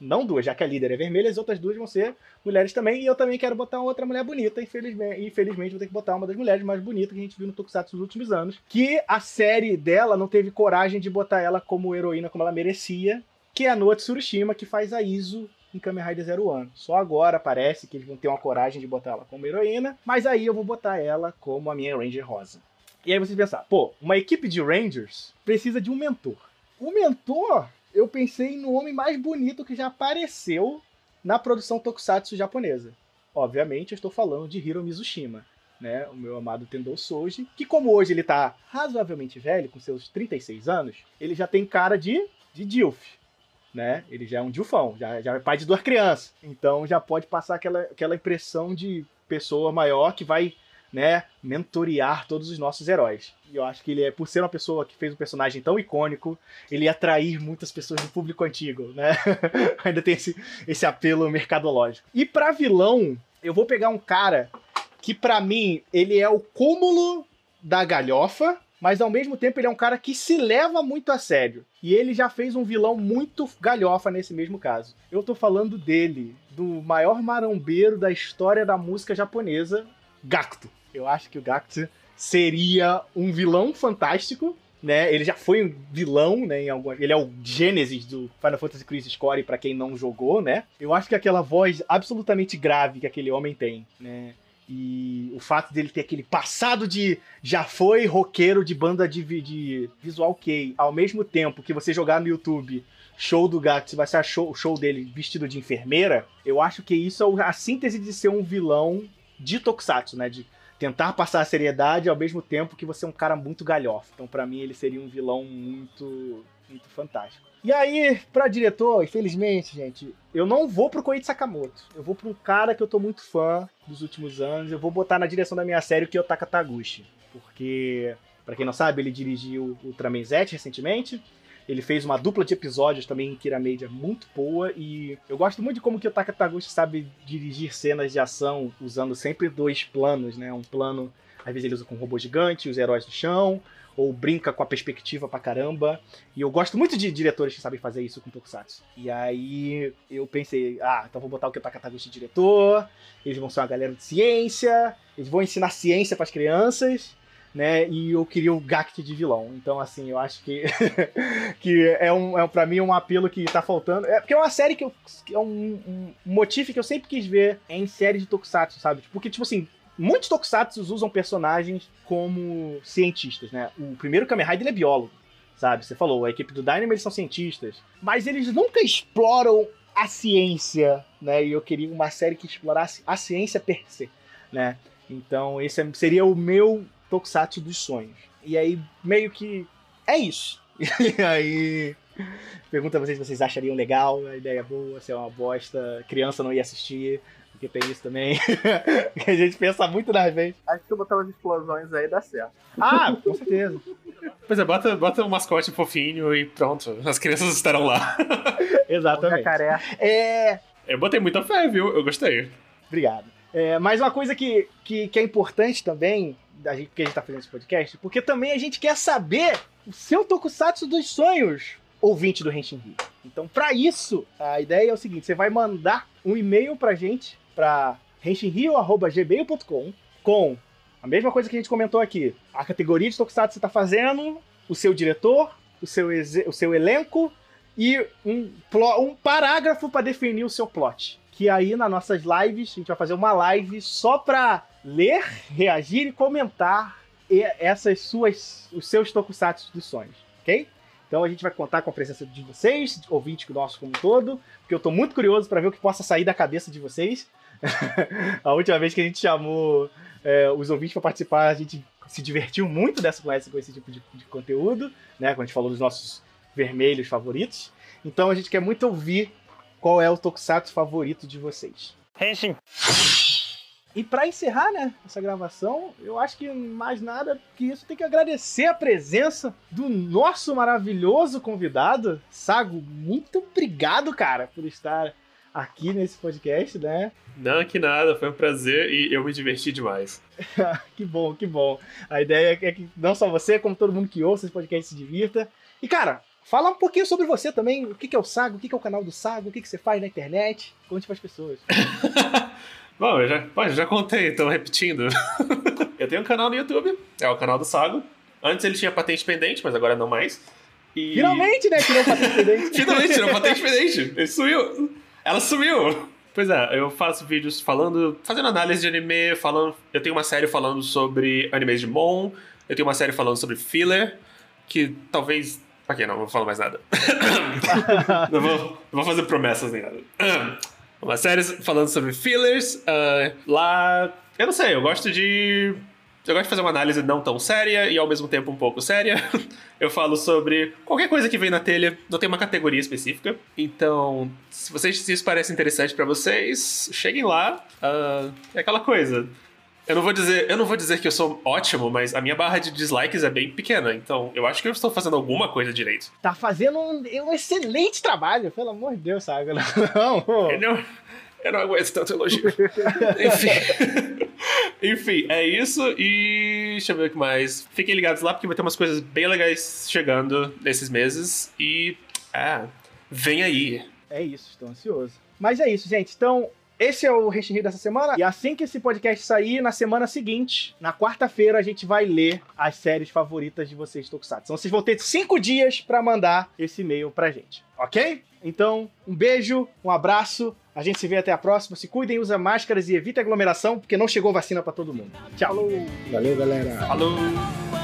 S1: Não duas, já que a líder é vermelha, as outras duas vão ser mulheres também. E eu também quero botar outra mulher bonita. Infelizmente, infelizmente vou ter que botar uma das mulheres mais bonitas que a gente viu no Tokusatsu nos últimos anos. Que a série dela não teve coragem de botar ela como heroína como ela merecia. Que é a Noa Tsurishima, que faz a Iso em Kamen Rider Zero One. Só agora parece que eles vão ter uma coragem de botar ela como heroína. Mas aí eu vou botar ela como a minha Ranger Rosa. E aí vocês pensar, pô, uma equipe de Rangers precisa de um mentor. O mentor, eu pensei no homem mais bonito que já apareceu na produção tokusatsu japonesa. Obviamente, eu estou falando de Hiro Mizushima, né? O meu amado Tendou Soji, que como hoje ele tá razoavelmente velho, com seus 36 anos, ele já tem cara de, de Dilf, né? Ele já é um Dilfão, já, já é pai de duas crianças. Então já pode passar aquela, aquela impressão de pessoa maior que vai né, mentorear todos os nossos heróis. E eu acho que ele é, por ser uma pessoa que fez um personagem tão icônico, ele ia atrair muitas pessoas do público antigo, né? Ainda tem esse, esse apelo mercadológico. E pra vilão, eu vou pegar um cara que pra mim ele é o cúmulo da galhofa, mas ao mesmo tempo ele é um cara que se leva muito a sério. E ele já fez um vilão muito galhofa nesse mesmo caso. Eu tô falando dele, do maior marombeiro da história da música japonesa, Gacto. Eu acho que o Gacto seria um vilão fantástico, né? Ele já foi um vilão, né? Em alguma... Ele é o Gênesis do Final Fantasy Crisis Core, pra quem não jogou, né? Eu acho que aquela voz absolutamente grave que aquele homem tem, né? E o fato dele ter aquele passado de já foi roqueiro de banda de, de visual kei, ao mesmo tempo que você jogar no YouTube show do Gato, vai ser o show dele vestido de enfermeira, eu acho que isso é a síntese de ser um vilão de Tokusatsu, né? De tentar passar a seriedade ao mesmo tempo que você é um cara muito galhofa. Então, pra mim, ele seria um vilão muito, muito fantástico. E aí, pra diretor, infelizmente, gente, eu não vou pro Koichi Sakamoto. Eu vou pra um cara que eu tô muito fã dos últimos anos. Eu vou botar na direção da minha série o Kiyotaka Taguchi. Porque, pra quem não sabe, ele dirigiu o Ultraman Z recentemente. Ele fez uma dupla de episódios também em Kira Media muito boa. E eu gosto muito de como que o Taka Taguchi sabe dirigir cenas de ação usando sempre dois planos, né? Um plano, às vezes ele usa com um robô gigante, os heróis do chão, ou brinca com a perspectiva pra caramba. E eu gosto muito de diretores que sabem fazer isso com Tokusatsu. E aí eu pensei, ah, então vou botar o Kiyotaka Taguchi de diretor, eles vão ser uma galera de ciência, eles vão ensinar ciência pras crianças né? E eu queria o Gact de vilão. Então, assim, eu acho que, que é, um, é para mim um apelo que tá faltando. É porque é uma série que, eu, que é um, um motivo que eu sempre quis ver em série de Tokusatsu, sabe? Porque, tipo assim, muitos Tokusatsu usam personagens como cientistas, né? O primeiro Kamen Rider é biólogo, sabe? Você falou, a equipe do Dynamo eles são cientistas. Mas eles nunca exploram a ciência, né? E eu queria uma série que explorasse a ciência per se, né? Então, esse é- seria o meu Tokusatsu dos sonhos. E aí, meio que é isso. E aí, pergunta a vocês se vocês achariam legal, a ideia é boa, se é uma bosta, criança não ia assistir, porque tem isso também. que a gente pensa muito nas vezes.
S3: Acho que se eu botar umas explosões aí dá certo.
S1: Ah, com certeza.
S4: Pois é, bota, bota um mascote fofinho e pronto. As crianças estarão lá.
S1: Exatamente.
S3: Jacaré.
S1: É,
S4: Eu botei muita fé, viu? Eu gostei.
S1: Obrigado. É, mas uma coisa que, que, que é importante também, da gente, que a gente tá fazendo esse podcast, porque também a gente quer saber o seu tokusatsu dos sonhos, ouvinte do Henshin Rio. Então, pra isso, a ideia é o seguinte: você vai mandar um e-mail pra gente, pra henshinrio.gmail.com, com a mesma coisa que a gente comentou aqui: a categoria de tokusatsu que você tá fazendo, o seu diretor, o seu, o seu elenco e um, um parágrafo pra definir o seu plot que aí nas nossas lives, a gente vai fazer uma live só pra ler, reagir e comentar essas suas, os seus tokusatsu dos sonhos, ok? Então a gente vai contar com a presença de vocês, ouvintes nosso como um todo, porque eu tô muito curioso pra ver o que possa sair da cabeça de vocês. a última vez que a gente chamou é, os ouvintes pra participar, a gente se divertiu muito dessa com esse, com esse tipo de, de conteúdo, né? Quando a gente falou dos nossos vermelhos favoritos. Então a gente quer muito ouvir qual é o tokusatsu favorito de vocês. E para encerrar, né, essa gravação, eu acho que mais nada que isso tem que agradecer a presença do nosso maravilhoso convidado, Sago. Muito obrigado, cara, por estar aqui nesse podcast, né?
S4: Não, que nada, foi um prazer e eu me diverti demais.
S1: que bom, que bom. A ideia é que não só você, como todo mundo que ouça esse podcast se divirta. E, cara, fala um pouquinho sobre você também. O que é o Sago? O que é o canal do Sago? O que você faz na internet? Conte para as pessoas.
S4: Bom, eu já, pô, já contei, então repetindo. eu tenho um canal no YouTube, é o canal do Sago. Antes ele tinha patente pendente, mas agora não mais.
S1: E... Finalmente, né? Tirou patente pendente.
S4: Finalmente tirou patente pendente. Ele sumiu. Ela sumiu. Pois é, eu faço vídeos falando, fazendo análise de anime, falando. Eu tenho uma série falando sobre animes de Mon, eu tenho uma série falando sobre filler, que talvez. Ok, não, não vou falar mais nada. não, vou, não vou fazer promessas nem nada. Uma série falando sobre fillers. Uh, lá. Eu não sei, eu gosto de. Eu gosto de fazer uma análise não tão séria e ao mesmo tempo um pouco séria. eu falo sobre qualquer coisa que vem na telha, não tem uma categoria específica. Então, se, vocês, se isso parece interessante para vocês, cheguem lá. Uh, é aquela coisa. Eu não vou dizer, eu não vou dizer que eu sou ótimo, mas a minha barra de dislikes é bem pequena, então eu acho que eu estou fazendo alguma coisa direito.
S1: Tá fazendo um, um excelente trabalho, pelo amor de Deus, sabe? Não,
S4: eu não, eu não aguento tanto elogio. Enfim. Enfim, é isso e deixa eu ver o que mais. Fiquem ligados lá porque vai ter umas coisas bem legais chegando nesses meses e é, vem aí.
S1: É isso, estou ansioso. Mas é isso, gente. Então, esse é o Resto dessa semana. E assim que esse podcast sair, na semana seguinte, na quarta-feira, a gente vai ler as séries favoritas de vocês, Tokusatsu. Então vocês vão ter cinco dias para mandar esse e-mail pra gente, ok? Então, um beijo, um abraço. A gente se vê até a próxima. Se cuidem, usa máscaras e evite aglomeração, porque não chegou vacina para todo mundo. Tchau. Falou.
S2: Valeu, galera.
S4: Falou.